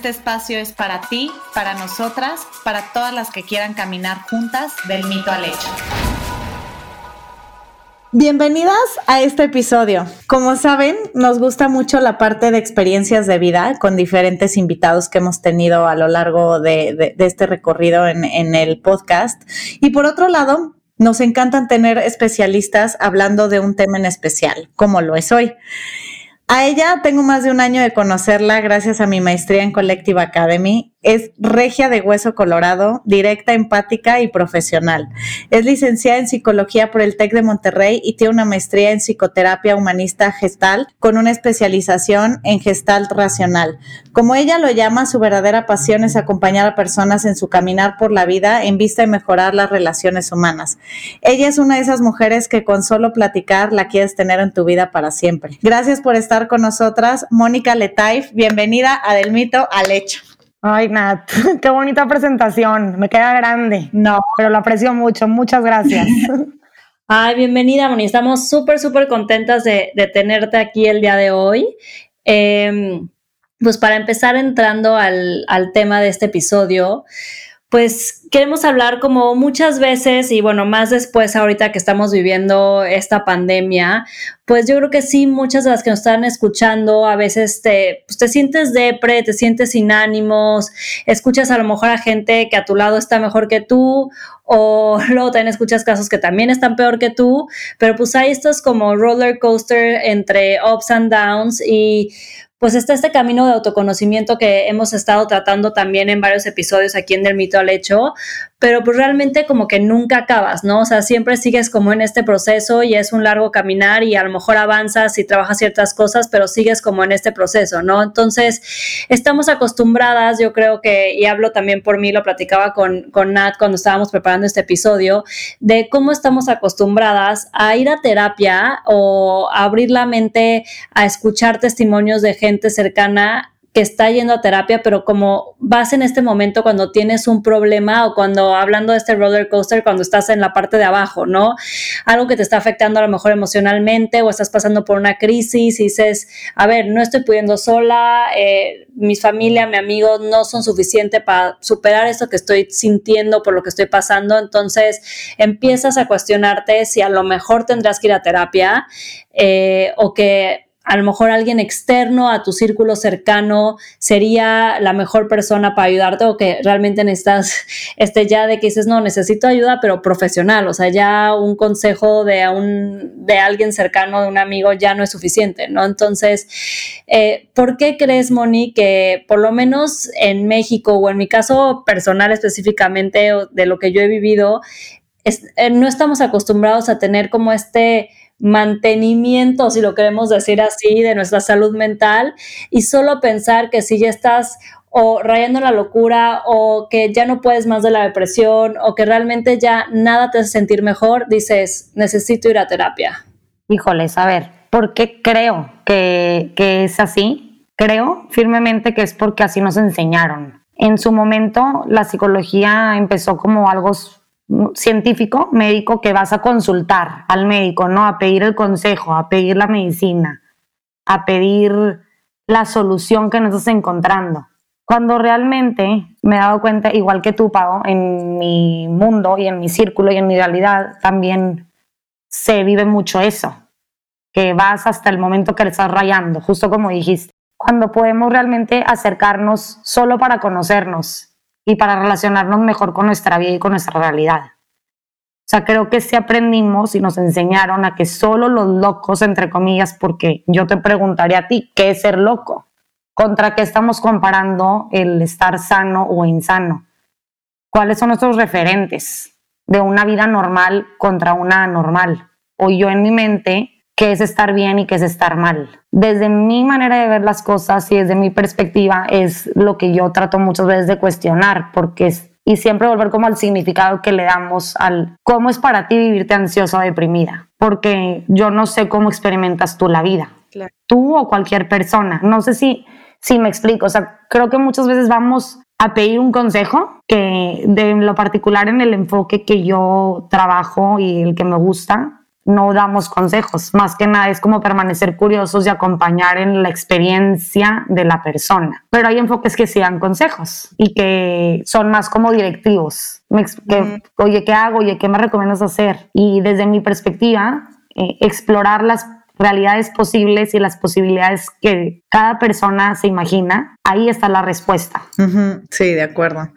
Este espacio es para ti, para nosotras, para todas las que quieran caminar juntas del mito al hecho. Bienvenidas a este episodio. Como saben, nos gusta mucho la parte de experiencias de vida con diferentes invitados que hemos tenido a lo largo de, este recorrido en, en el podcast. Y por otro lado, nos encantan tener especialistas hablando de un tema en especial, como lo es hoy. A ella tengo más de un año de conocerla gracias a mi maestría en Collective Academy es regia de hueso colorado, directa, empática y profesional. Es licenciada en psicología por el TEC de Monterrey y tiene una maestría en psicoterapia humanista gestal con una especialización en gestalt racional. Como ella lo llama, su verdadera pasión es acompañar a personas en su caminar por la vida en vista de mejorar las relaciones humanas. Ella es una de esas mujeres que con solo platicar la quieres tener en tu vida para siempre. Gracias por estar con nosotras, Mónica Letaif. Bienvenida a Del Mito al Hecho. Ay, Nat, qué bonita presentación. Me queda grande. No. Pero lo aprecio mucho. Muchas gracias. Ay, bienvenida, Moni. Estamos súper, súper contentas de, tenerte aquí el día de hoy. Em, pues para empezar entrando al, al tema de este episodio, pues queremos hablar como muchas veces y bueno, más después ahorita que estamos viviendo esta pandemia, pues yo creo que sí, muchas de las que nos están escuchando a veces te, pues te sientes depre, te sientes sin ánimos, escuchas a lo mejor a gente que a tu lado está mejor que tú o luego también escuchas casos que también están peor que tú, pero pues hay estos como roller coaster entre ups and downs y pues está este camino de autoconocimiento que hemos estado tratando también en varios episodios aquí en Del Mito al Hecho, pero pues realmente como que nunca acabas, ¿no? O sea, siempre sigues como en este proceso y es un largo caminar y a lo mejor avanzas y trabajas ciertas cosas, pero sigues como en este proceso, ¿no? Entonces, estamos acostumbradas, yo creo que, y hablo también por mí, lo platicaba con, con Nat cuando estábamos preparando este episodio, de cómo estamos acostumbradas a ir a terapia o a abrir la mente a escuchar testimonios de gente cercana que está yendo a terapia, pero como vas en este momento cuando tienes un problema o cuando hablando de este roller coaster, cuando estás en la parte de abajo, ¿no? Algo que te está afectando a lo mejor emocionalmente o estás pasando por una crisis y dices, a ver, no estoy pudiendo sola, eh, mi familia, mi amigo no son suficientes para superar esto que estoy sintiendo por lo que estoy pasando, entonces empiezas a cuestionarte si a lo mejor tendrás que ir a terapia eh, o que a lo mejor alguien externo a tu círculo cercano sería la mejor persona para ayudarte o que realmente necesitas este ya de que dices, no, necesito ayuda, pero profesional, o sea, ya un consejo de, un, de alguien cercano, de un amigo, ya no es suficiente, ¿no? Entonces, eh, ¿por qué crees, Moni, que por lo menos en México o en mi caso personal específicamente de lo que yo he vivido, eh, no estamos acostumbrados a tener como este mantenimiento, si lo queremos decir así, de nuestra salud mental y solo pensar que si ya estás o rayando la locura o que ya no puedes más de la depresión o que realmente ya nada te hace sentir mejor, dices, necesito ir a terapia. Híjoles, a ver, ¿por qué creo que, que es así? Creo firmemente que es porque así nos enseñaron. En su momento, la psicología empezó como algo científico, médico, que vas a consultar al médico, ¿no? A pedir el consejo, a pedir la medicina, a pedir la solución que nos estás encontrando. Cuando realmente me he dado cuenta, igual que tú, Pau, en mi mundo y en mi círculo y en mi realidad, también se vive mucho eso, que vas hasta el momento que le estás rayando, justo como dijiste. Cuando podemos realmente acercarnos solo para conocernos y para relacionarnos mejor con nuestra vida y con nuestra realidad. O sea, creo que sí aprendimos y nos enseñaron a que solo los locos, entre comillas, porque yo te preguntaría a ti, ¿qué es ser loco? ¿Contra qué estamos comparando el estar sano o insano? ¿Cuáles son nuestros referentes de una vida normal contra una anormal? O yo en mi mente, qué es estar bien y qué es estar mal. Desde mi manera de ver las cosas y desde mi perspectiva es lo que yo trato muchas veces de cuestionar, porque es, y siempre volver como al significado que le damos al cómo es para ti vivirte ansiosa o deprimida, porque yo no sé cómo experimentas tú la vida, tú o cualquier persona. No sé si, si me explico, o sea, creo que muchas veces vamos a pedir un consejo que de lo particular en el enfoque que yo trabajo y el que me gusta, no damos consejos, más que nada es como permanecer curiosos y acompañar en la experiencia de la persona. Pero hay enfoques que sí dan consejos y que son más como directivos. Oye, ¿qué hago? Oye, ¿qué me recomiendas hacer? Y desde mi perspectiva, eh, explorar las realidades posibles y las posibilidades que cada persona se imagina, ahí está la respuesta. Sí, de acuerdo.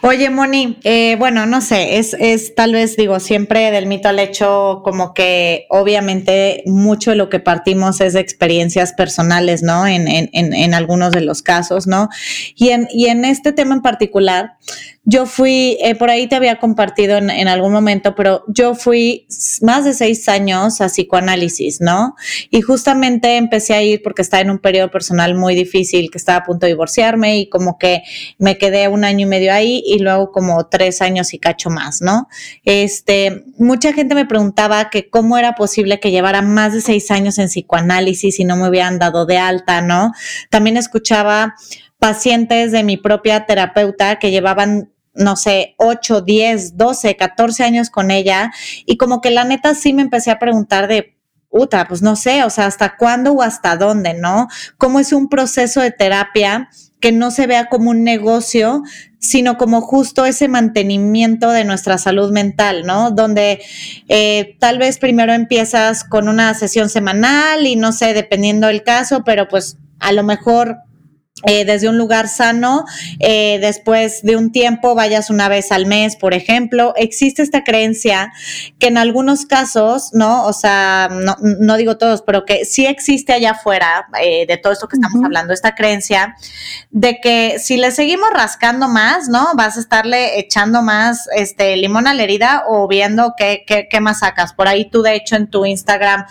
Oye, Moni, eh, bueno, no sé, es, es tal vez, digo, siempre del mito al hecho, como que obviamente mucho de lo que partimos es de experiencias personales, ¿no? En, en, en, algunos de los casos, ¿no? Y en, y en este tema en particular, yo fui, eh, por ahí te había compartido en, en, algún momento, pero yo fui más de seis años a psicoanálisis, ¿no? Y justamente empecé a ir porque estaba en un periodo personal muy difícil, que estaba a punto de divorciarme y como que me quedé un año y medio ahí y luego como tres años y cacho más, ¿no? Este, mucha gente me preguntaba que cómo era posible que llevara más de seis años en psicoanálisis y no me hubieran dado de alta, ¿no? También escuchaba pacientes de mi propia terapeuta que llevaban no sé, 8, 10, 12, 14 años con ella y como que la neta sí me empecé a preguntar de, puta, pues no sé, o sea, hasta cuándo o hasta dónde, ¿no? ¿Cómo es un proceso de terapia que no se vea como un negocio, sino como justo ese mantenimiento de nuestra salud mental, ¿no? Donde eh, tal vez primero empiezas con una sesión semanal y no sé, dependiendo del caso, pero pues a lo mejor eh, desde un lugar sano, eh, después de un tiempo vayas una vez al mes, por ejemplo. Existe esta creencia que en algunos casos, ¿no? O sea, no, no digo todos, pero que sí existe allá afuera eh, de todo esto que estamos hablando, esta creencia de que si le seguimos rascando más, ¿no? Vas a estarle echando más este limón a la herida o viendo qué, qué, qué más sacas. Por ahí tú, de hecho, en tu Instagram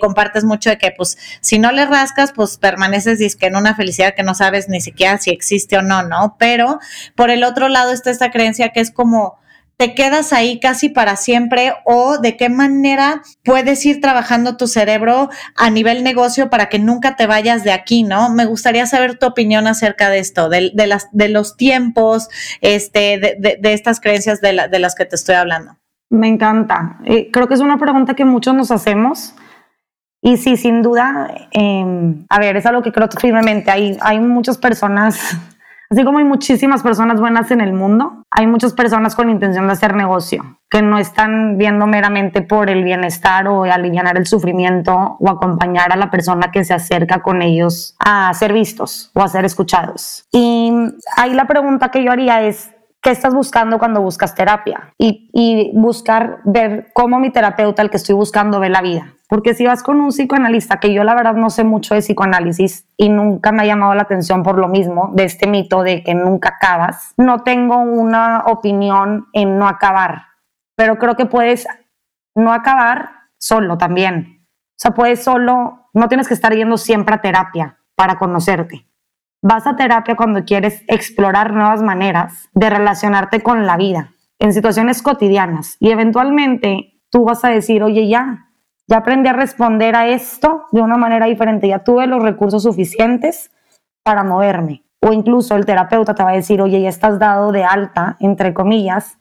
compartes mucho de que, pues, si no le rascas, pues permaneces disque en una felicidad que no sabes ni siquiera si existe o no, ¿no? Pero por el otro lado está esta creencia que es como te quedas ahí casi para siempre o de qué manera puedes ir trabajando tu cerebro a nivel negocio para que nunca te vayas de aquí, ¿no? Me gustaría saber tu opinión acerca de esto, de, las, de los tiempos, este, de, de, estas creencias de, de, las que te estoy hablando. Me encanta. Eh, creo que es una pregunta que muchos nos hacemos y sí, sin duda, eh, a ver, es algo que creo firmemente. Hay, hay muchas personas, así como hay muchísimas personas buenas en el mundo, hay muchas personas con intención de hacer negocio, que no están viendo meramente por el bienestar o aliviar el sufrimiento o acompañar a la persona que se acerca con ellos a ser vistos o a ser escuchados. Y ahí la pregunta que yo haría es, ¿Qué estás buscando cuando buscas terapia? Y, buscar ver cómo mi terapeuta, el que estoy buscando, ve la vida. Porque si vas con un psicoanalista, que yo la verdad no sé mucho de psicoanálisis y nunca me ha llamado la atención por lo mismo, de este mito de que nunca acabas, no tengo una opinión en no acabar, pero creo que puedes no acabar solo también. O sea, puedes solo, no tienes que estar yendo siempre a terapia para conocerte. Vas a terapia cuando quieres explorar nuevas maneras de relacionarte con la vida en situaciones cotidianas y eventualmente tú vas a decir, oye, ya, ya aprendí a responder a esto de una manera diferente, ya tuve los recursos suficientes para moverme. O incluso el terapeuta te va a decir, oye, ya estás dado de alta, entre comillas,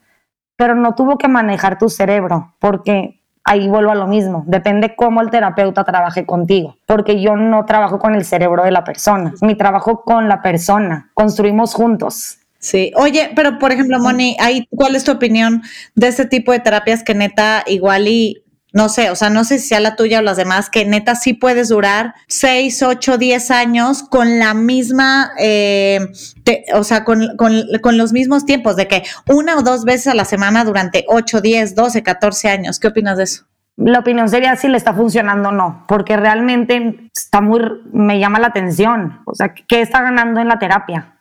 pero no tuvo que manejar tu cerebro, porque ahí vuelvo a lo mismo, depende cómo el terapeuta trabaje contigo, porque yo no trabajo con el cerebro de la persona, mi trabajo con la persona, construimos juntos. Sí, oye, pero por ejemplo, Moni, ¿cuál es tu opinión de este tipo de terapias que neta igual y no sé, o sea, no sé si sea la tuya o las demás, que neta sí puedes durar 6, 8, 10 años con la misma, eh, o sea, con, con, los mismos tiempos, de que una o dos veces a la semana durante 8, 10, 12, 14 años. ¿Qué opinas de eso? La opinión sería si le está funcionando o no, porque realmente está muy, me llama la atención. O sea, ¿qué está ganando en la terapia?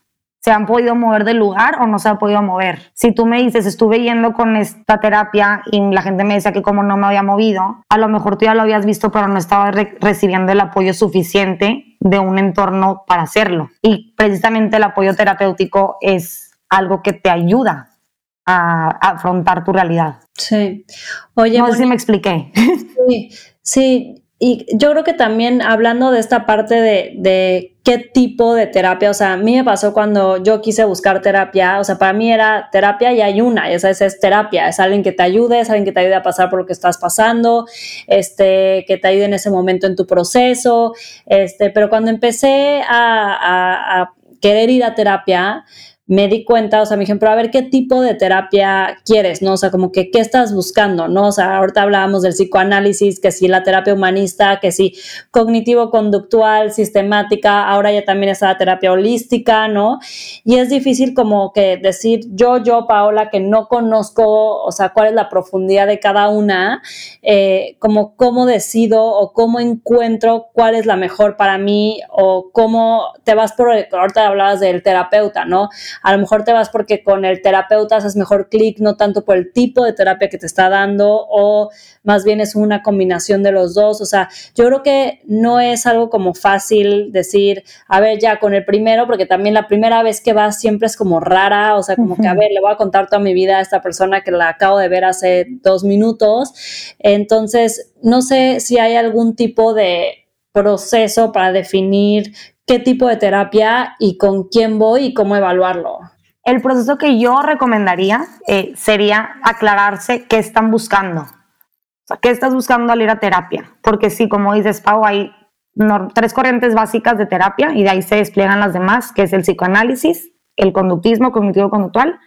Se han podido mover del lugar o no se han podido mover. Si tú me dices, estuve yendo con esta terapia y la gente me decía que como no me había movido, a lo mejor tú ya lo habías visto, pero no estaba recibiendo el apoyo suficiente de un entorno para hacerlo. Y precisamente el apoyo terapéutico es algo que te ayuda a, afrontar tu realidad. Sí. Oye, no sé si me expliqué. Sí, sí. Y yo creo que también hablando de esta parte de, qué tipo de terapia, o sea, a mí me pasó cuando yo quise buscar terapia, o sea, para mí era terapia y hay una, esa es, terapia, es alguien que te ayude, es alguien que te ayude a pasar por lo que estás pasando, este, que te ayude en ese momento en tu proceso, este, pero cuando empecé a querer ir a terapia, me di cuenta, o sea, me dijeron, pero a ver qué tipo de terapia quieres, ¿no? O sea, como que qué estás buscando, ¿no? O sea, ahorita hablábamos del psicoanálisis, que si la terapia humanista, que si cognitivo-conductual, sistemática, ahora ya también está la terapia holística, ¿no? Y es difícil como que decir yo, yo, Paola, que no conozco, o sea, cuál es la profundidad de cada una, eh, como cómo decido o cómo encuentro cuál es la mejor para mí o cómo te vas por, ahorita hablabas del terapeuta, ¿no? A lo mejor te vas porque con el terapeuta haces mejor clic, no tanto por el tipo de terapia que te está dando o más bien es una combinación de los dos. O sea, yo creo que no es algo como fácil decir, a ver, ya con el primero, porque también la primera vez que vas siempre es como rara, o sea, como que, a ver, le voy a contar toda mi vida a esta persona que la acabo de ver hace dos minutos. Entonces, no sé si hay algún tipo de proceso para definir qué tipo de terapia y con quién voy y cómo evaluarlo. El proceso que yo recomendaría eh, sería aclararse qué están buscando. O sea, ¿qué estás buscando al ir a terapia? Porque sí, como dices, Pau, hay tres corrientes básicas de terapia y de ahí se despliegan las demás, que es el psicoanálisis, el conductismo cognitivo-conductual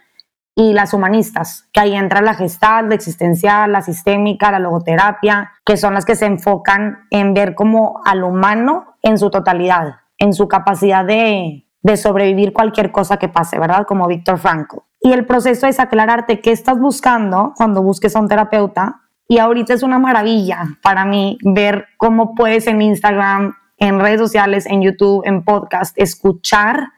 y las humanistas, que ahí entra la gestal, la existencial, la sistémica, la logoterapia, que son las que se enfocan en ver como al humano en su totalidad en su capacidad de, sobrevivir cualquier cosa que pase, ¿verdad? Como Víctor Frankl. Y el proceso es aclararte qué estás buscando cuando busques a un terapeuta. Y ahorita es una maravilla para mí ver cómo puedes en Instagram, en redes sociales, en YouTube, en podcast, escuchar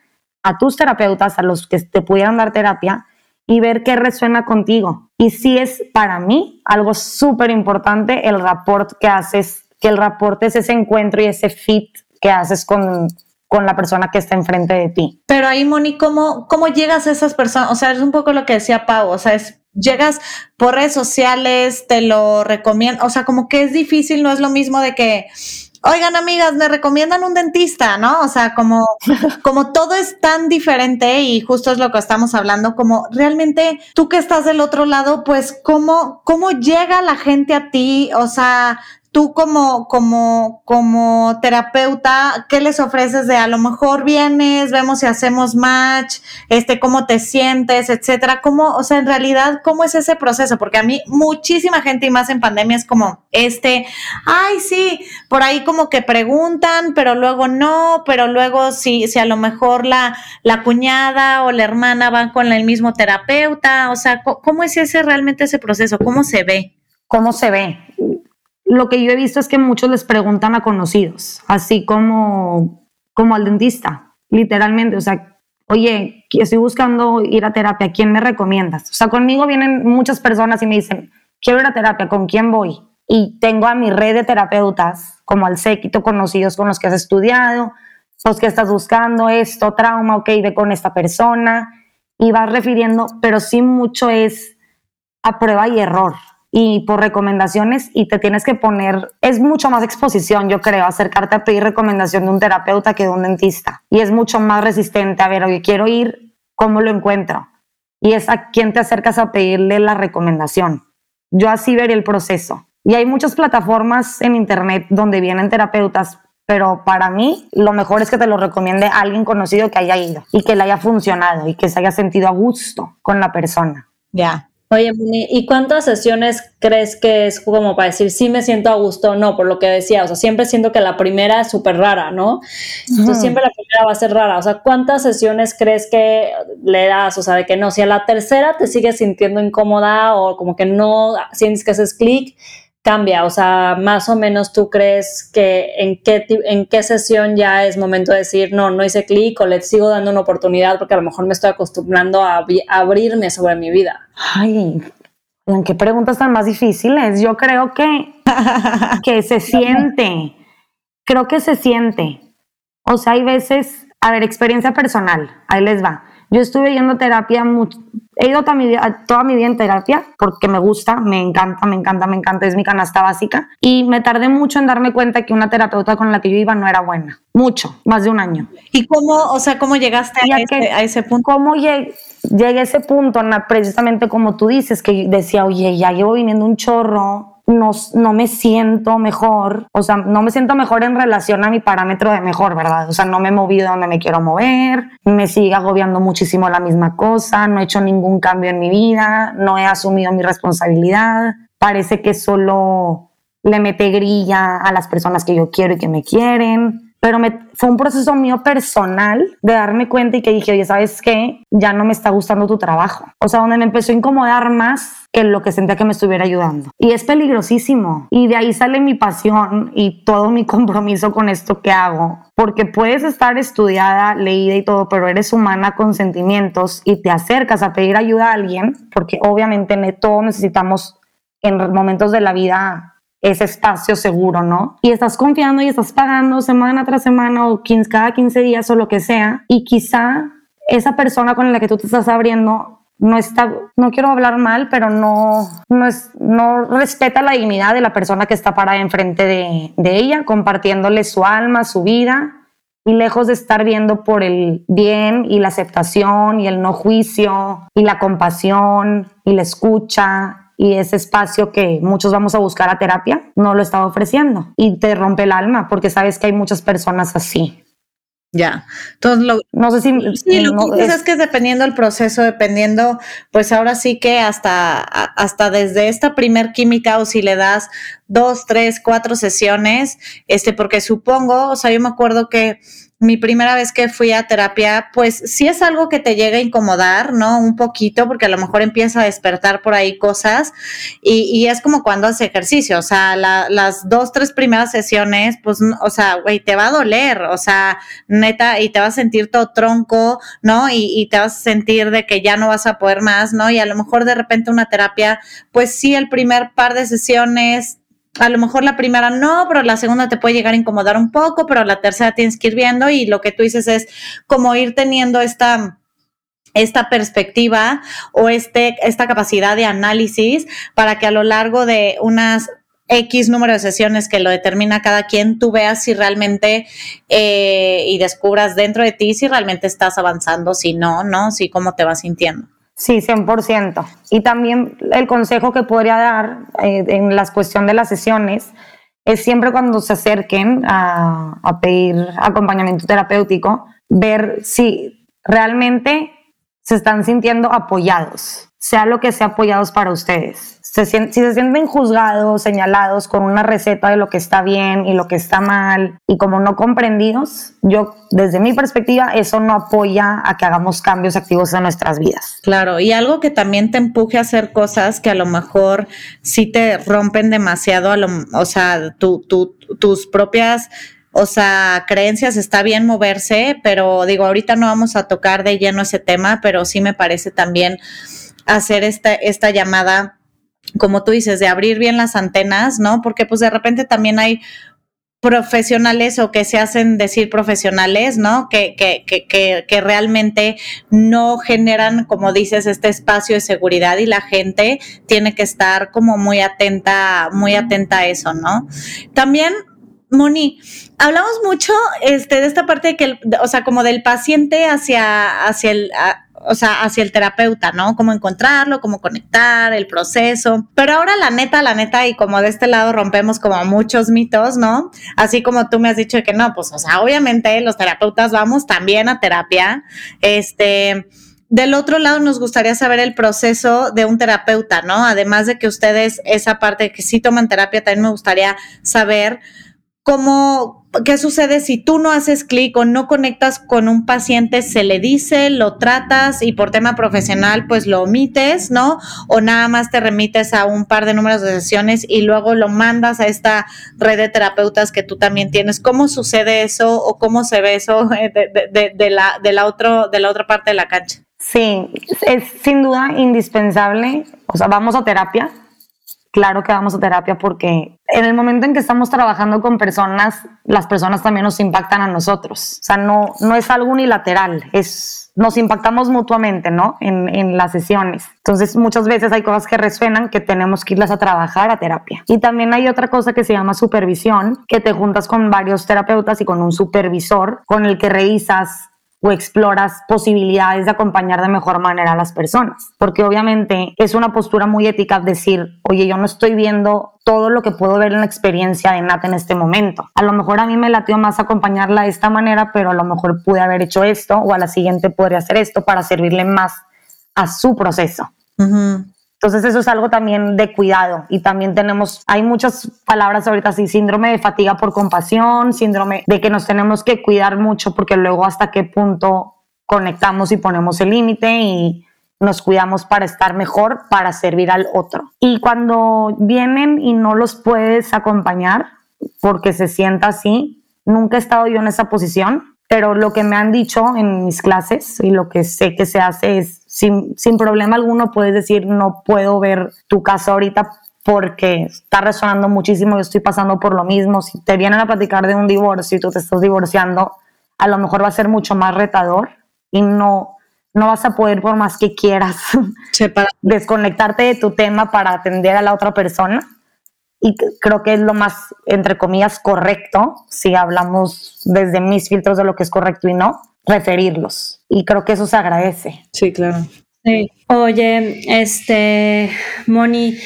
a tus terapeutas, a los que te pudieran dar terapia y ver qué resuena contigo. Y si es para mí algo súper importante el rapport que haces, que el rapport es ese encuentro y ese fit que haces con, con la persona que está enfrente de ti. Pero ahí, Moni, ¿cómo, ¿cómo llegas a esas personas? O sea, es un poco lo que decía Pau, o sea, es, llegas por redes sociales, te lo recomiendo, o sea, como que es difícil, no es lo mismo de que, oigan amigas, me recomiendan un dentista, ¿no? O sea, como, como todo es tan diferente y justo es lo que estamos hablando, como realmente tú que estás del otro lado, pues cómo, cómo llega la gente a ti, o sea, tú como, como, como terapeuta, ¿qué les ofreces de a lo mejor vienes, vemos si hacemos match, este, cómo te sientes, etcétera? ¿Cómo, o sea, en realidad, cómo es ese proceso? Porque a mí muchísima gente y más en pandemia es como, este, ay, sí, por ahí como que preguntan, pero luego no, pero luego si, si a lo mejor la, la cuñada o la hermana van con el mismo terapeuta, o sea, ¿cómo es ese realmente ese proceso? ¿Cómo se ve? ¿Cómo se ve? Lo que yo he visto es que muchos les preguntan a conocidos, así como, como al dentista, literalmente. O sea, oye, estoy buscando ir a terapia, ¿quién me recomiendas? O sea, conmigo vienen muchas personas y me dicen, quiero ir a terapia, ¿con quién voy? Y tengo a mi red de terapeutas, como al séquito, conocidos con los que has estudiado, los que estás buscando esto, trauma, ok, ve con esta persona, y vas refiriendo, pero sí mucho es a prueba y error y por recomendaciones y te tienes que poner, es mucho más exposición, yo creo, acercarte a pedir recomendación de un terapeuta que de un dentista. Y es mucho más resistente a ver, oye, quiero ir, ¿cómo lo encuentro? Y es a quién te acercas a pedirle la recomendación. Yo así vería el proceso. Y hay muchas plataformas en internet donde vienen terapeutas, pero para mí lo mejor es que te lo recomiende alguien conocido que haya ido y que le haya funcionado y que se haya sentido a gusto con la persona. Ya. Oye, ¿y cuántas sesiones crees que es como para decir sí me siento a gusto o no? Por lo que decía, o sea, siempre siento que la primera es súper rara, ¿no? Entonces siempre la primera va a ser rara. O sea, ¿cuántas sesiones crees que le das? O sea, de que no, si a la tercera te sigues sintiendo incómoda o como que no sientes que haces clic, cambia? O sea, más o menos tú crees que en qué, en qué sesión ya es momento de decir, no, no hice clic o le sigo dando una oportunidad porque a lo mejor me estoy acostumbrando a, abrirme sobre mi vida. Ay, ¿en qué preguntas tan más difíciles? Yo creo que, que se siente, creo que se siente. O sea, hay veces, a ver, experiencia personal, ahí les va. Yo estuve yendo a terapia mucho, He ido toda mi, toda mi vida en terapia porque me gusta, me encanta, me encanta, me encanta, es mi canasta básica. Y me tardé mucho en darme cuenta que una terapeuta con la que yo iba no era buena. Mucho, más de un año. ¿Y cómo, o sea, cómo llegaste a ese, a ese, punto? ¿Cómo llegué? Llegué a ese punto, precisamente como tú dices, que decía, oye, ya llevo viniendo un chorro, no, me siento mejor, o sea, no me siento mejor en relación a mi parámetro de mejor, ¿verdad? O sea, no me he movido donde me quiero mover, me sigue agobiando muchísimo la misma cosa, no he hecho ningún cambio en mi vida, no he asumido mi responsabilidad, parece que solo le mete grilla a las personas que yo quiero y que me quieren pero fue un proceso mío personal de darme cuenta y que dije, oye, ¿sabes qué? Ya no me está gustando tu trabajo. O sea, donde me empezó a incomodar más que lo que sentía que me estuviera ayudando. Y es peligrosísimo. Y de ahí sale mi pasión y todo mi compromiso con esto que hago. Porque puedes estar estudiada, leída y todo, pero eres humana con sentimientos y te acercas a pedir ayuda a alguien, porque obviamente todos necesitamos en momentos de la vida ese espacio seguro, ¿no? Y estás confiando y estás pagando semana tras semana o cada 15 días o lo que sea, y quizá esa persona con la que tú te estás abriendo no está, no quiero hablar mal, pero no, no, es, no respeta la dignidad de la persona que está parada enfrente de, de ella, compartiéndole su alma, su vida, y lejos de estar viendo por el bien y la aceptación y el no juicio y la compasión y la escucha y ese espacio que muchos vamos a buscar a terapia no lo está ofreciendo y te rompe el alma porque sabes que hay muchas personas así. Ya, entonces lo, no sé si sí, lo que es, que es dependiendo el proceso, dependiendo, pues ahora sí que hasta, hasta desde esta primer química o si le das dos, tres, cuatro sesiones, este, porque supongo, o sea, yo me acuerdo que mi primera vez que fui a terapia, pues sí es algo que te llega a incomodar, ¿no? Un poquito, porque a lo mejor empieza a despertar por ahí cosas y, es como cuando haces ejercicio, o sea, las dos, tres primeras sesiones, pues, o sea, güey, te va a doler, o sea, neta, y te vas a sentir todo tronco, ¿no? Y, y te vas a sentir de que ya no vas a poder más, ¿no? Y a lo mejor de repente una terapia, pues sí, el primer par de sesiones a lo mejor la primera no, pero la segunda te puede llegar a incomodar un poco, pero la tercera tienes que ir viendo y lo que tú dices es como ir teniendo esta esta perspectiva o este, esta capacidad de análisis para que a lo largo de unas X número de sesiones que lo determina cada quien, tú veas si realmente eh, y descubras dentro de ti si realmente estás avanzando, si no, ¿no? Si cómo te vas sintiendo. Sí, 100%. Y también el consejo que podría dar eh, en la cuestión de las sesiones es siempre cuando se acerquen a, a pedir acompañamiento terapéutico, ver si realmente se están sintiendo apoyados, sea lo que sea apoyados para ustedes si se sienten juzgados, señalados con una receta de lo que está bien y lo que está mal y como no comprendidos, yo desde mi perspectiva eso no apoya a que hagamos cambios activos en nuestras vidas. Claro, y algo que también te empuje a hacer cosas que a lo mejor sí te rompen demasiado, o sea, tus propias o sea, creencias está bien moverse, pero digo, ahorita no vamos a tocar de lleno ese tema, pero sí me parece también hacer esta, esta llamada como tú dices, de abrir bien las antenas, ¿no? Porque pues de repente también hay profesionales o que se hacen decir profesionales, ¿no? Que, que, que, que, realmente no generan, como dices, este espacio de seguridad y la gente tiene que estar como muy atenta, muy atenta a eso, ¿no? También Moni, hablamos mucho este, de esta parte de que, o sea, como del paciente hacia, hacia el, o sea, hacia el terapeuta, ¿no? Cómo encontrarlo, cómo conectar, el proceso. Pero ahora la neta, la neta, y como de este lado rompemos como muchos mitos, ¿no? Así como tú me has dicho que no, pues, o sea, obviamente los terapeutas vamos también a terapia. Este, del otro lado nos gustaría saber el proceso de un terapeuta, ¿no? Además de que ustedes esa parte que sí toman terapia, también me gustaría saber ¿cómo, ¿qué sucede si tú no haces clic o no conectas con un paciente? ¿Se le dice, lo tratas y por tema profesional pues lo omites, ¿no? O nada más te remites a un par de números de sesiones y luego lo mandas a esta red de terapeutas que tú también tienes. ¿Cómo sucede eso o cómo se ve eso de, la, de, la, otro, de la otra parte de la cancha? Sí, es sin duda indispensable. O sea, vamos a terapia, claro que vamos a terapia porque en el momento en que estamos trabajando con personas, las personas también nos impactan a nosotros. O sea, no, no es algo unilateral, es, nos impactamos mutuamente, ¿no? En, en las sesiones. Entonces, muchas veces hay cosas que resuenan que tenemos que irlas a trabajar a terapia. Y también hay otra cosa que se llama supervisión, que te juntas con varios terapeutas y con un supervisor con el que revisas o exploras posibilidades de acompañar de mejor manera a las personas. Porque obviamente es una postura muy ética decir, oye, yo no estoy viendo todo lo que puedo ver en la experiencia de Nat en este momento. A lo mejor a mí me latió más acompañarla de esta manera, pero a lo mejor pude haber hecho esto o a la siguiente podría hacer esto para servirle más a su proceso. Entonces eso es algo también de cuidado y también tenemos, hay muchas palabras ahorita así, síndrome de fatiga por compasión, síndrome de que nos tenemos que cuidar mucho porque luego hasta qué punto conectamos y ponemos el límite y nos cuidamos para estar mejor, para servir al otro. Y cuando vienen y no los puedes acompañar porque se sienta así, nunca he estado yo en esa posición, pero lo que me han dicho en mis clases y lo que sé que se hace es, sin, sin problema alguno, puedes decir, no puedo ver tu caso ahorita porque está resonando muchísimo, yo estoy pasando por lo mismo. Si te vienen a platicar de un divorcio y tú te estás divorciando, a lo mejor va a ser mucho más retador y no, no vas a poder, por más que quieras, desconectarte de tu tema para atender a la otra persona y creo que es lo más, entre comillas, correcto, si hablamos desde mis filtros de lo que es correcto y no, referirlos. Y creo que eso se agradece. Sí, claro. Sí. Oye, este, Moni,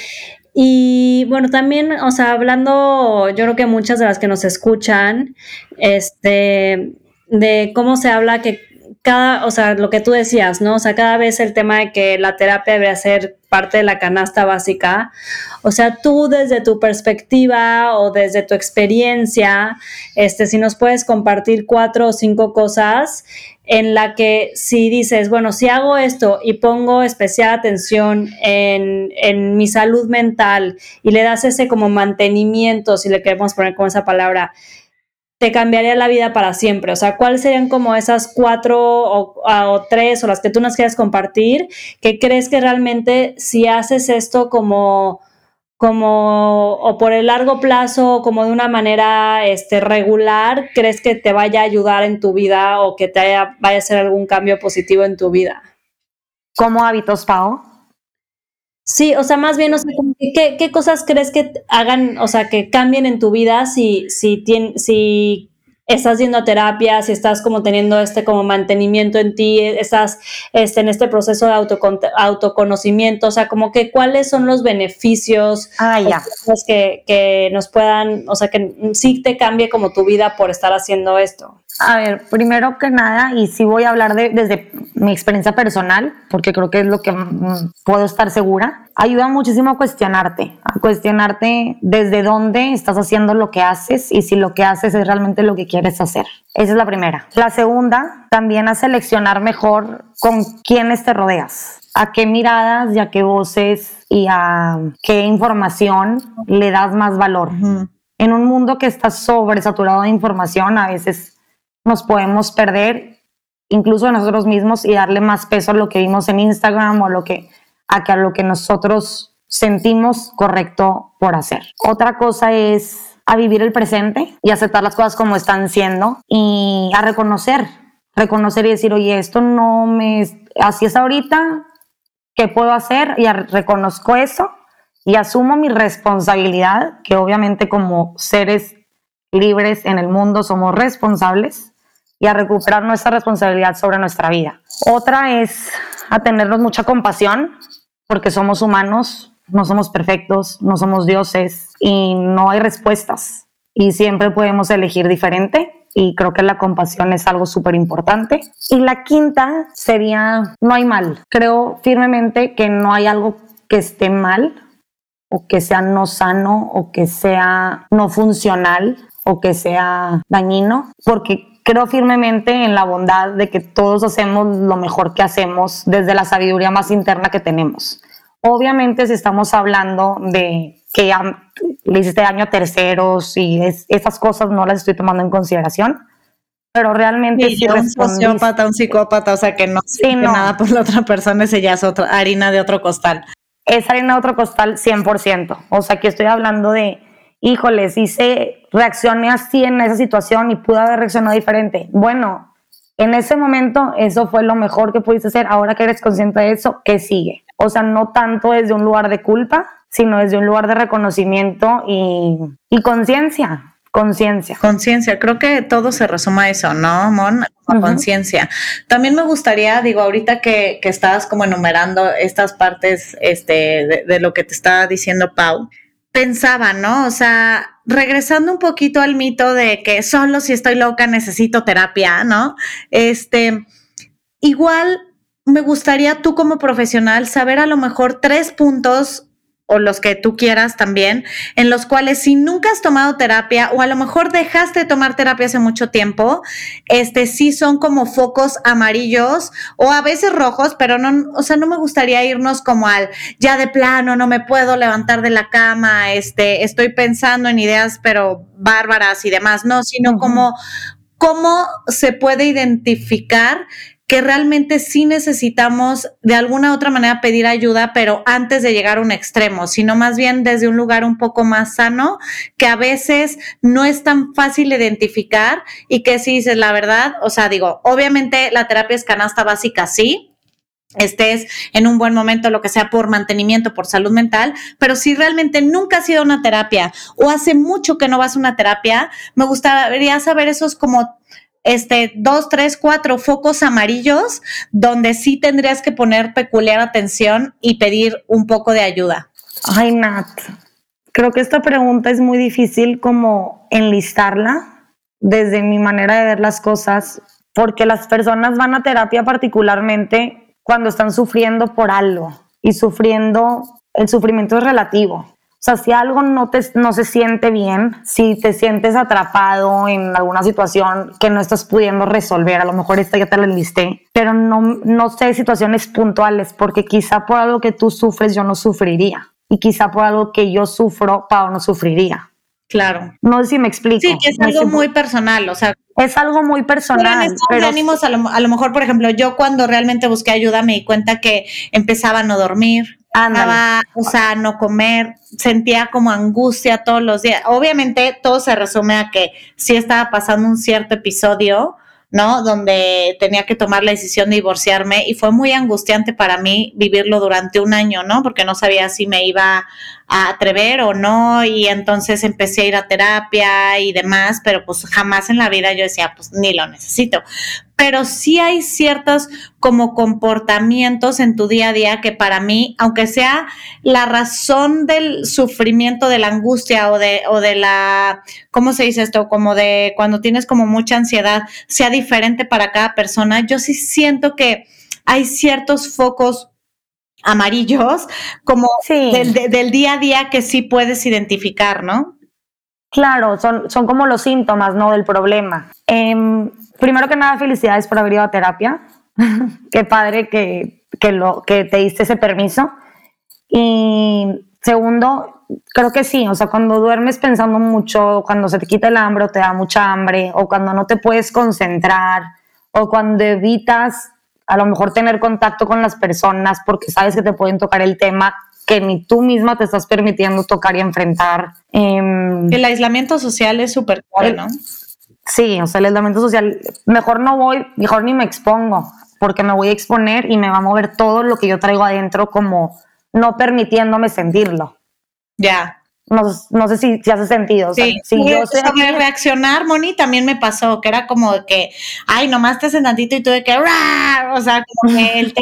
y bueno, también, o sea, hablando, yo creo que muchas de las que nos escuchan, este, de cómo se habla que cada, o sea, lo que tú decías, ¿no? O sea, cada vez el tema de que la terapia debería ser parte de la canasta básica. O sea, tú desde tu perspectiva o desde tu experiencia, este, si nos puedes compartir cuatro o cinco cosas en la que si dices, bueno, si hago esto y pongo especial atención en, en mi salud mental y le das ese como mantenimiento, si le queremos poner con esa palabra, te cambiaría la vida para siempre? O sea, ¿cuáles serían como esas cuatro o, tres o las que tú nos quieras compartir que crees que realmente si haces esto como como o por el largo plazo como de una manera este regular crees que te vaya a ayudar en tu vida o que te vaya a hacer algún cambio positivo en tu vida como hábitos Pau Sí, o sea, más bien, o sea, ¿qué, ¿qué, cosas crees que hagan, o sea, que cambien en tu vida si, si, si estás yendo a terapia, si estás como teniendo este como mantenimiento en ti, estás este, en este proceso de autoconocimiento, o sea, como que cuáles son los beneficios ah, Que, que nos puedan, o sea, que sí te cambie como tu vida por estar haciendo esto. A ver, primero que nada, y sí voy a hablar de, desde mi experiencia personal, porque creo que es lo que puedo estar segura, ayuda muchísimo a cuestionarte, a cuestionarte desde dónde estás haciendo lo que haces y si lo que haces es realmente lo que quieres hacer. Esa es la primera. La segunda, también a seleccionar mejor con quiénes te rodeas, a qué miradas y a qué voces y a qué información le das más valor. En un mundo que está sobresaturado de información, a veces nos podemos perder incluso de nosotros mismos y darle más peso a lo que vimos en Instagram o a lo que, a, que a lo que nosotros sentimos correcto por hacer. Otra cosa es a vivir el presente y aceptar las cosas como están siendo y a reconocer, reconocer y decir, oye, esto no me, así es ahorita, ¿qué puedo hacer? Y reconozco eso y asumo mi responsabilidad, que obviamente como seres libres en el mundo somos responsables y a recuperar nuestra responsabilidad sobre nuestra vida. Otra es a tenernos mucha compasión, porque somos humanos, no somos perfectos, no somos dioses y no hay respuestas. Y siempre podemos elegir diferente y creo que la compasión es algo súper importante. Y la quinta sería, no hay mal. Creo firmemente que no hay algo que esté mal o que sea no sano o que sea no funcional o que sea dañino, porque creo firmemente en la bondad de que todos hacemos lo mejor que hacemos desde la sabiduría más interna que tenemos. Obviamente si estamos hablando de que ya le hiciste daño a terceros y esas cosas no las estoy tomando en consideración, pero realmente sí, un sociópata, un psicópata, o sea que no sí, nada por la otra persona, ese ya es otra harina de otro costal. Es harina de otro costal 100%. O sea que estoy hablando de, híjoles, hice, reaccioné así en esa situación y pude haber reaccionado diferente. Bueno, en ese momento eso fue lo mejor que pudiste hacer. Ahora que eres consciente de eso, ¿qué sigue? O sea, no tanto desde un lugar de culpa, sino desde un lugar de reconocimiento y, y conciencia conciencia. Conciencia, creo que todo se resuma a eso, ¿no, Mon? Conciencia. También me gustaría, digo, ahorita que, que estabas como enumerando estas partes este, de, de, lo que te estaba diciendo Pau, pensaba, ¿no? O sea, regresando un poquito al mito de que solo si estoy loca necesito terapia, ¿no? Este, igual me gustaría tú como profesional saber a lo mejor tres puntos o los que tú quieras también, en los cuales si nunca has tomado terapia o a lo mejor dejaste de tomar terapia hace mucho tiempo, este sí son como focos amarillos o a veces rojos, pero no, o sea, no me gustaría irnos como al ya de plano, no me puedo levantar de la cama, este, estoy pensando en ideas pero bárbaras y demás, no, sino como cómo se puede identificar que realmente sí necesitamos de alguna otra manera pedir ayuda, pero antes de llegar a un extremo, sino más bien desde un lugar un poco más sano, que a veces no es tan fácil identificar y que si dices la verdad, o sea, digo, obviamente la terapia es canasta básica, sí, estés en un buen momento, lo que sea por mantenimiento, por salud mental, pero si realmente nunca has ido a una terapia o hace mucho que no vas a una terapia, me gustaría saber esos como este, dos, tres, cuatro focos amarillos donde sí tendrías que poner peculiar atención y pedir un poco de ayuda? Ay, Nat, creo que esta pregunta es muy difícil como enlistarla desde mi manera de ver las cosas, porque las personas van a terapia particularmente cuando están sufriendo por algo y sufriendo, el sufrimiento es relativo. O sea, si algo no, te, no se siente bien, si te sientes atrapado en alguna situación que no estás pudiendo resolver, a lo mejor esta ya te la enlisté, pero no, no sé situaciones puntuales, porque quizá por algo que tú sufres yo no sufriría y quizá por algo que yo sufro Pau no sufriría. Claro. No sé si me explico. Sí, que es algo muy personal, o sea. Es algo muy personal. Pero en ánimos, a lo, a lo, mejor, por ejemplo, yo cuando realmente busqué ayuda me di cuenta que empezaba a no dormir, Andaba, o sea, no comer, sentía como angustia todos los días. Obviamente todo se resume a que sí estaba pasando un cierto episodio, ¿no? Donde tenía que tomar la decisión de divorciarme y fue muy angustiante para mí vivirlo durante un año, ¿no? Porque no sabía si me iba a atrever o no y entonces empecé a ir a terapia y demás, pero pues jamás en la vida yo decía, pues ni lo necesito pero sí hay ciertos como comportamientos en tu día a día que para mí, aunque sea la razón del sufrimiento, de la angustia o de, o de la, ¿cómo se dice esto? Como de cuando tienes como mucha ansiedad, sea diferente para cada persona, yo sí siento que hay ciertos focos amarillos como del, del, día a día que sí puedes identificar, ¿no? Claro, son, son como los síntomas, ¿no? Del problema. Eh, primero que nada, felicidades por haber ido a terapia. Qué padre que, que, lo, que te diste ese permiso. Y segundo, creo que sí, o sea, cuando duermes pensando mucho, cuando se te quita el hambre o te da mucha hambre, o cuando no te puedes concentrar, o cuando evitas a lo mejor tener contacto con las personas porque sabes que te pueden tocar el tema que ni tú misma te estás permitiendo tocar y enfrentar. Em, el aislamiento social es súper clave, ¿no? Sí, o sea, el aislamiento social, mejor no voy, mejor ni me expongo, porque me voy a exponer y me va a mover todo lo que yo traigo adentro como no permitiéndome sentirlo. Ya. No, no, sé si, si, hace sentido. sí, si yo sé sobre reaccionar, Moni, también me pasó, que era como que, ay, nomás te hacen tantito y tú de que, o sea, como que el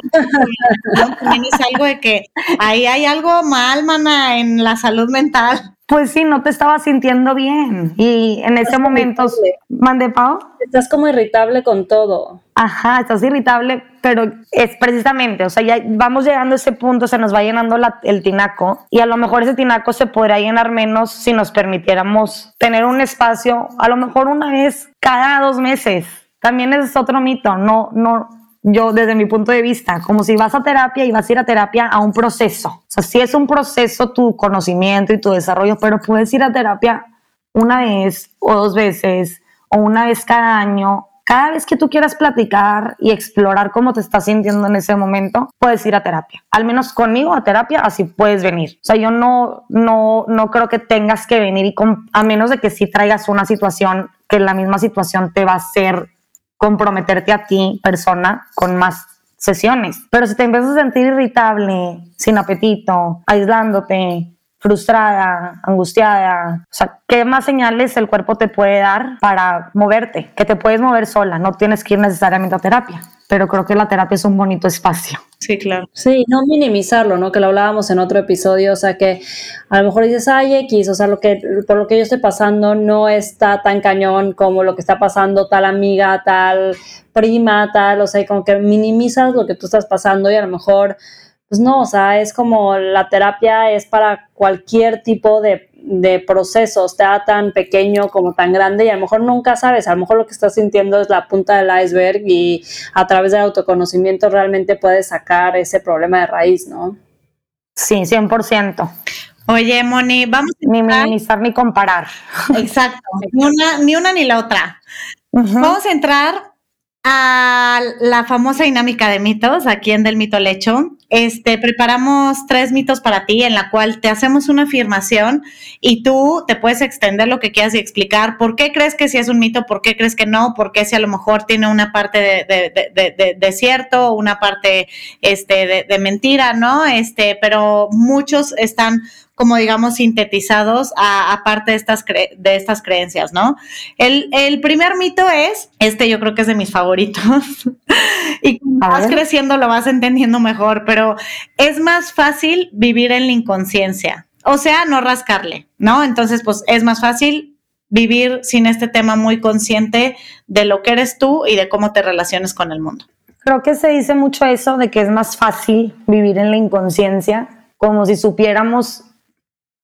también es algo de que ahí hay algo mal, mana, en la salud mental. Pues sí, no te estaba sintiendo bien. Y en ese momento, mande Pau. Estás como irritable con todo. Ajá, estás irritable, pero es precisamente, o sea, ya vamos llegando a ese punto, se nos va llenando el tinaco y a lo mejor ese tinaco se podría llenar menos si nos permitiéramos tener un espacio, a lo mejor una vez cada dos meses. También es otro mito, no, no, yo desde mi punto de vista, como si vas a terapia y vas a ir a terapia a un proceso. O sea, sí es un proceso tu conocimiento y tu desarrollo, pero puedes ir a terapia una vez o dos veces o una vez cada año. Cada vez que tú quieras platicar y explorar cómo te estás sintiendo en ese momento, puedes ir a terapia. Al menos conmigo a terapia, así puedes venir. O sea, yo no, no, no creo que tengas que venir y a menos de que sí traigas una situación que la misma situación te va a hacer comprometerte a ti, persona, con más sesiones. Pero si te empiezas a sentir irritable, sin apetito, aislándote, frustrada, angustiada, o sea, ¿qué más señales el cuerpo te puede dar para moverte? Que te puedes mover sola, no tienes que ir necesariamente a terapia pero creo que la terapia es un bonito espacio. Sí, claro. Sí, no minimizarlo, ¿no? Que lo hablábamos en otro episodio, o sea, que a lo mejor dices, ay, X, o sea, lo que, por lo que yo estoy pasando no está tan cañón como lo que está pasando tal amiga, tal prima, tal, o sea, como que minimizas lo que tú estás pasando y a lo mejor, pues no, o sea, es como la terapia es para cualquier tipo de de procesos, sea tan pequeño como tan grande y a lo mejor nunca sabes, a lo mejor lo que estás sintiendo es la punta del iceberg y a través del autoconocimiento realmente puedes sacar ese problema de raíz, ¿no? Sí, 100%. Oye, Moni, vamos a Ni minimizar ni comparar. Exacto, ni una ni, una, ni la otra. Vamos a entrar a la famosa dinámica de mitos aquí en Del Mito Lecho. Este, preparamos tres mitos para ti en la cual te hacemos una afirmación y tú te puedes extender lo que quieras y explicar por qué crees que sí es un mito, por qué crees que no, por qué si a lo mejor tiene una parte de, de, cierto, una parte este, de, mentira, ¿no? Este, pero muchos están como digamos sintetizados a, parte de estas, de estas creencias, ¿no? El, el, primer mito es, este yo creo que es de mis favoritos, y vas creciendo lo vas entendiendo mejor, pero es más fácil vivir en la inconsciencia, o sea, no rascarle, ¿no? Entonces, pues es más fácil vivir sin este tema muy consciente de lo que eres tú y de cómo te relaciones con el mundo. Creo que se dice mucho eso de que es más fácil vivir en la inconsciencia, como si supiéramos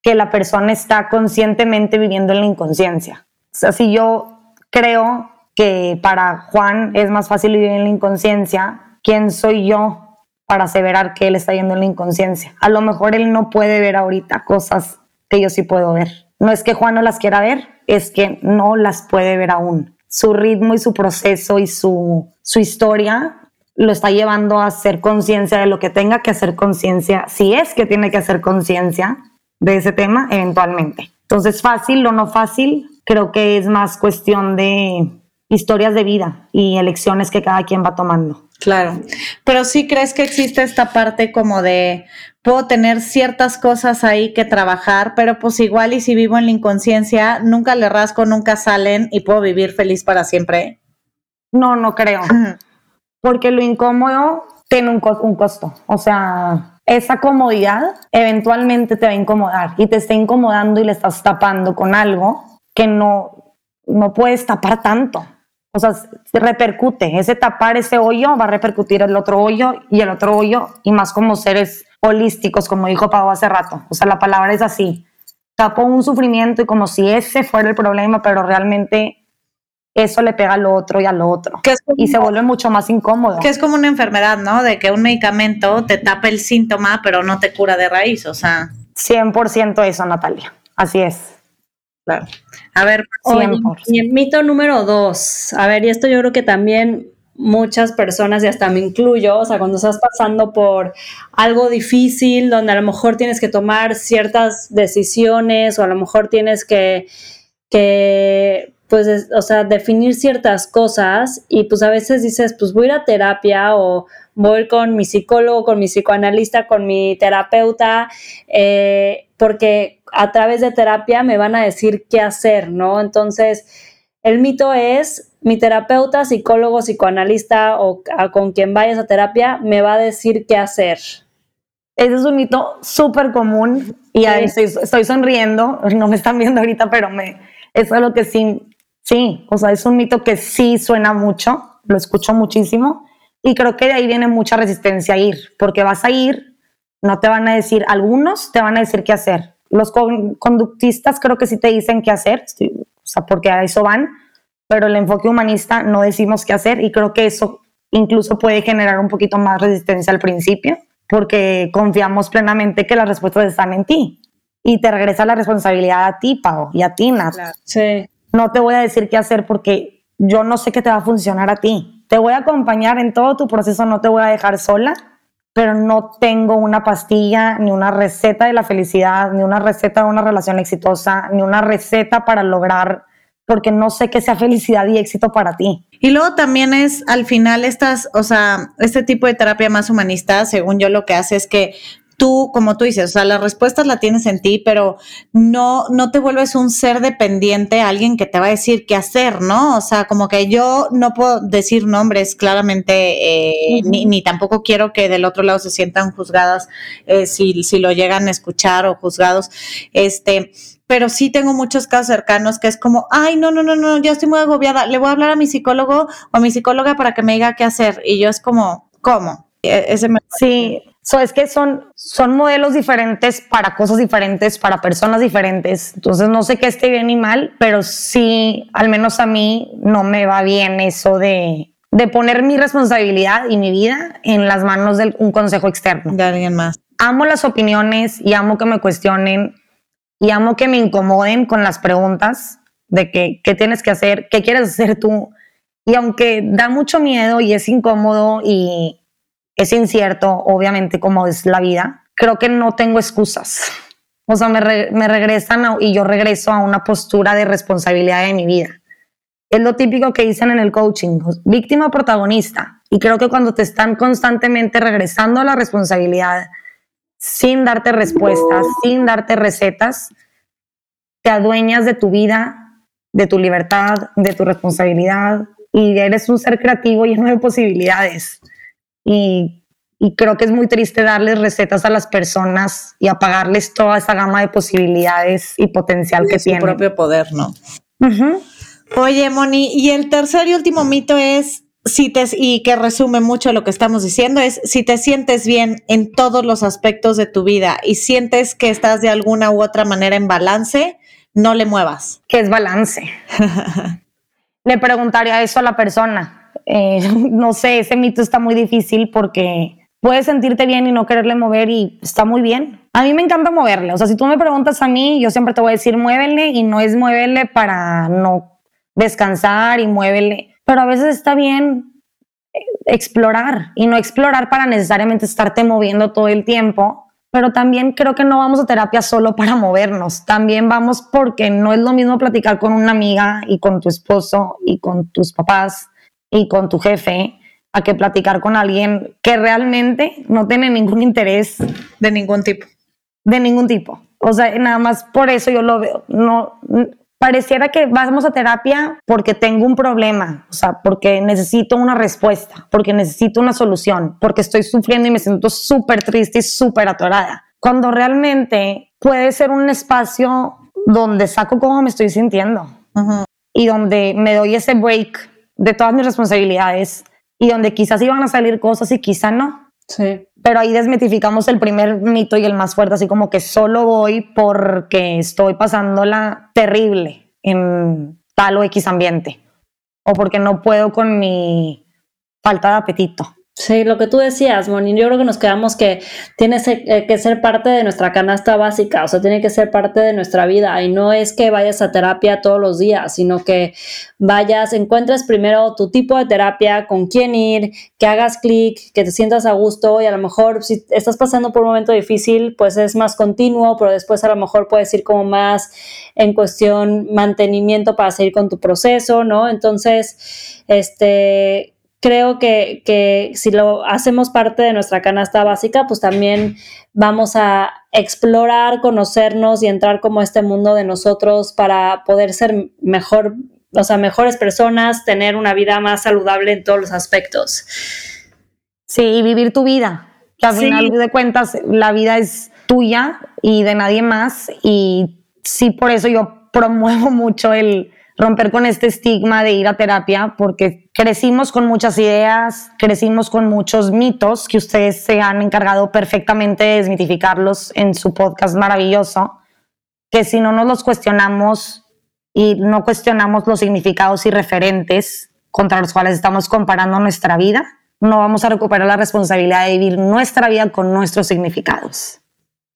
que la persona está conscientemente viviendo en la inconsciencia. O sea, si yo creo que para Juan es más fácil vivir en la inconsciencia, ¿quién soy yo para aseverar que él está yendo en la inconsciencia? A lo mejor él no puede ver ahorita cosas que yo sí puedo ver. No es que Juan no las quiera ver, es que no las puede ver aún. Su ritmo y su proceso y su, su historia lo está llevando a hacer conciencia de lo que tenga que hacer conciencia, si es que tiene que hacer conciencia, de ese tema eventualmente. Entonces, fácil o no fácil, creo que es más cuestión de historias de vida y elecciones que cada quien va tomando. Claro, pero sí crees que existe esta parte como de puedo tener ciertas cosas ahí que trabajar, pero pues igual y si vivo en la inconsciencia, nunca le rasco, nunca salen y puedo vivir feliz para siempre. No, no creo. Porque lo incómodo tiene un, un costo. O sea, esa comodidad eventualmente te va a incomodar y te está incomodando y le estás tapando con algo que no, no puedes tapar tanto. O sea, repercute. Ese tapar ese hoyo va a repercutir el otro hoyo y el otro hoyo y más como seres holísticos, como dijo Pau hace rato. O sea, la palabra es así. Tapo un sufrimiento y como si ese fuera el problema, pero realmente eso le pega al otro y al otro. y se vuelve mucho más incómodo. Que es como una enfermedad, ¿no? De que un medicamento te tapa el síntoma, pero no te cura de raíz, o sea. 100% eso, Natalia. Así es. Claro. A ver, y el mito número dos. A ver, y esto yo creo que también muchas personas, y hasta me incluyo, o sea, cuando estás pasando por algo difícil, donde a lo mejor tienes que tomar ciertas decisiones o a lo mejor tienes que, que pues, o sea, definir ciertas cosas y pues a veces dices, pues voy a ir a terapia o voy con mi psicólogo, con mi psicoanalista, con mi terapeuta, eh, porque a través de terapia me van a decir qué hacer, ¿no? Entonces, el mito es, mi terapeuta, psicólogo, psicoanalista o con quien vayas a terapia me va a decir qué hacer. ese es un mito súper común y estoy, estoy, sonriendo, no me están viendo ahorita, pero me, eso es lo que sí, sí, o sea, es un mito que sí suena mucho, lo escucho muchísimo y creo que de ahí viene mucha resistencia a ir, porque vas a ir, no te van a decir, algunos te van a decir qué hacer. Los conductistas creo que sí te dicen qué hacer, o sea, porque a eso van, pero el enfoque humanista no decimos qué hacer y creo que eso incluso puede generar un poquito más resistencia al principio, porque confiamos plenamente que las respuestas están en ti y te regresa la responsabilidad a ti, Pau, y a ti, Nat. Sí. No te voy a decir qué hacer porque yo no sé qué te va a funcionar a ti. Te voy a acompañar en todo tu proceso, no te voy a dejar sola, pero no tengo una pastilla, ni una receta de la felicidad, ni una receta de una relación exitosa, ni una receta para lograr, porque no sé qué sea felicidad y éxito para ti. Y luego también es, al final, estas, o sea, este tipo de terapia más humanista, según yo, lo que hace es que tú, como tú dices, o sea, las respuestas las tienes en ti, pero no, no te vuelves un ser dependiente a alguien que te va a decir qué hacer, ¿no? O sea, como que yo no puedo decir nombres claramente, eh, ni, ni, tampoco quiero que del otro lado se sientan juzgadas eh, si, si lo llegan a escuchar o juzgados. Este, pero sí tengo muchos casos cercanos que es como, ay, no, no, no, no, ya estoy muy agobiada, le voy a hablar a mi psicólogo o a mi psicóloga para que me diga qué hacer. Y yo es como, ¿cómo? E, ese me... Sí, es que son, son modelos diferentes para cosas diferentes, para personas diferentes. Entonces no sé qué esté bien ni mal, pero sí, al menos a mí no me va bien eso de, de poner mi responsabilidad y mi vida en las manos de un consejo externo. De alguien más. Amo las opiniones y amo que me cuestionen y amo que me incomoden con las preguntas de que, qué tienes que hacer, qué quieres hacer tú. Y aunque da mucho miedo y es incómodo y, es incierto, obviamente, como es la vida, creo que no tengo excusas. O sea, me, regresan y yo regreso a una postura de responsabilidad de mi vida. Es lo típico que dicen en el coaching, víctima protagonista. Y creo que cuando te están constantemente regresando a la responsabilidad, sin darte respuestas, sin darte recetas, te adueñas de tu vida, de tu libertad, de tu responsabilidad y eres un ser creativo lleno de posibilidades y, creo que es muy triste darles recetas a las personas y apagarles toda esa gama de posibilidades y potencial que tienen. Su propio poder, ¿no? Oye, Moni, y el tercer y último mito es si te, y que resume mucho lo que estamos diciendo, es si te sientes bien en todos los aspectos de tu vida y sientes que estás de alguna u otra manera en balance, no le muevas. ¿Qué es balance? le preguntaría eso a la persona. Eh, no sé, ese mito está muy difícil porque puedes sentirte bien y no quererle mover y está muy bien. A mí me encanta moverle. O sea, si tú me preguntas a mí, yo siempre te voy a decir muévele y no es muévele para no descansar y muévele. Pero a veces está bien eh, explorar y no explorar para necesariamente estarte moviendo todo el tiempo. Pero también creo que no vamos a terapia solo para movernos. También vamos porque no es lo mismo platicar con una amiga y con tu esposo y con tus papás y con tu jefe a que platicar con alguien que realmente no tiene ningún interés de ningún tipo. De ningún tipo. O sea, nada más por eso yo lo veo. No, pareciera que vamos a terapia porque tengo un problema, o sea, porque necesito una respuesta, porque necesito una solución, porque estoy sufriendo y me siento súper triste y súper atorada. Cuando realmente puede ser un espacio donde saco cómo me estoy sintiendo y donde me doy ese break de todas mis responsabilidades y donde quizás iban a salir cosas y quizás no. Sí. Pero ahí desmitificamos el primer mito y el más fuerte, así como que solo voy porque estoy pasándola terrible en tal o X ambiente o porque no puedo con mi falta de apetito. Sí, lo que tú decías, Moni, yo creo que nos quedamos que tiene eh, que ser parte de nuestra canasta básica, o sea, tiene que ser parte de nuestra vida y no es que vayas a terapia todos los días, sino que vayas, encuentres primero tu tipo de terapia, con quién ir, que hagas clic, que te sientas a gusto y a lo mejor si estás pasando por un momento difícil, pues es más continuo, pero después a lo mejor puedes ir como más en cuestión mantenimiento para seguir con tu proceso, ¿no? Entonces, este creo que, que, si lo hacemos parte de nuestra canasta básica, pues también vamos a explorar, conocernos y entrar como este mundo de nosotros para poder ser mejor, o sea, mejores personas, tener una vida más saludable en todos los aspectos. Sí, y vivir tu vida. que al final de cuentas la vida es tuya y de nadie más y sí por eso yo promuevo mucho el romper con este estigma de ir a terapia porque crecimos con muchas ideas, crecimos con muchos mitos que ustedes se han encargado perfectamente de desmitificarlos en su podcast maravilloso, que si no nos los cuestionamos y no cuestionamos los significados y referentes contra los cuales estamos comparando nuestra vida, no vamos a recuperar la responsabilidad de vivir nuestra vida con nuestros significados.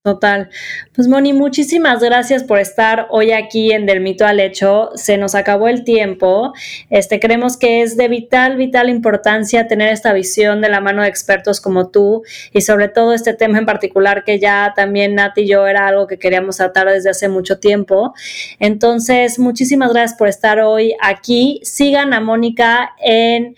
Total. Pues Moni, muchísimas gracias por estar hoy aquí en Del Mito al Hecho. Se nos acabó el tiempo. Este, creemos que es de vital, vital importancia tener esta visión de la mano de expertos como tú y sobre todo este tema en particular que ya también Nati y yo era algo que queríamos tratar desde hace mucho tiempo. Entonces, muchísimas gracias por estar hoy aquí. Sigan a Mónica en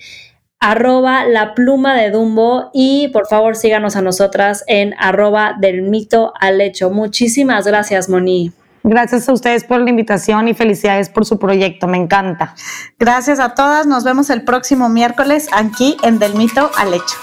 arroba la pluma de Dumbo y por favor síganos a nosotras en arroba del mito al hecho. Muchísimas gracias, Moni. Gracias a ustedes por la invitación y felicidades por su proyecto, me encanta. Gracias a todas, nos vemos el próximo miércoles aquí en Del mito al hecho.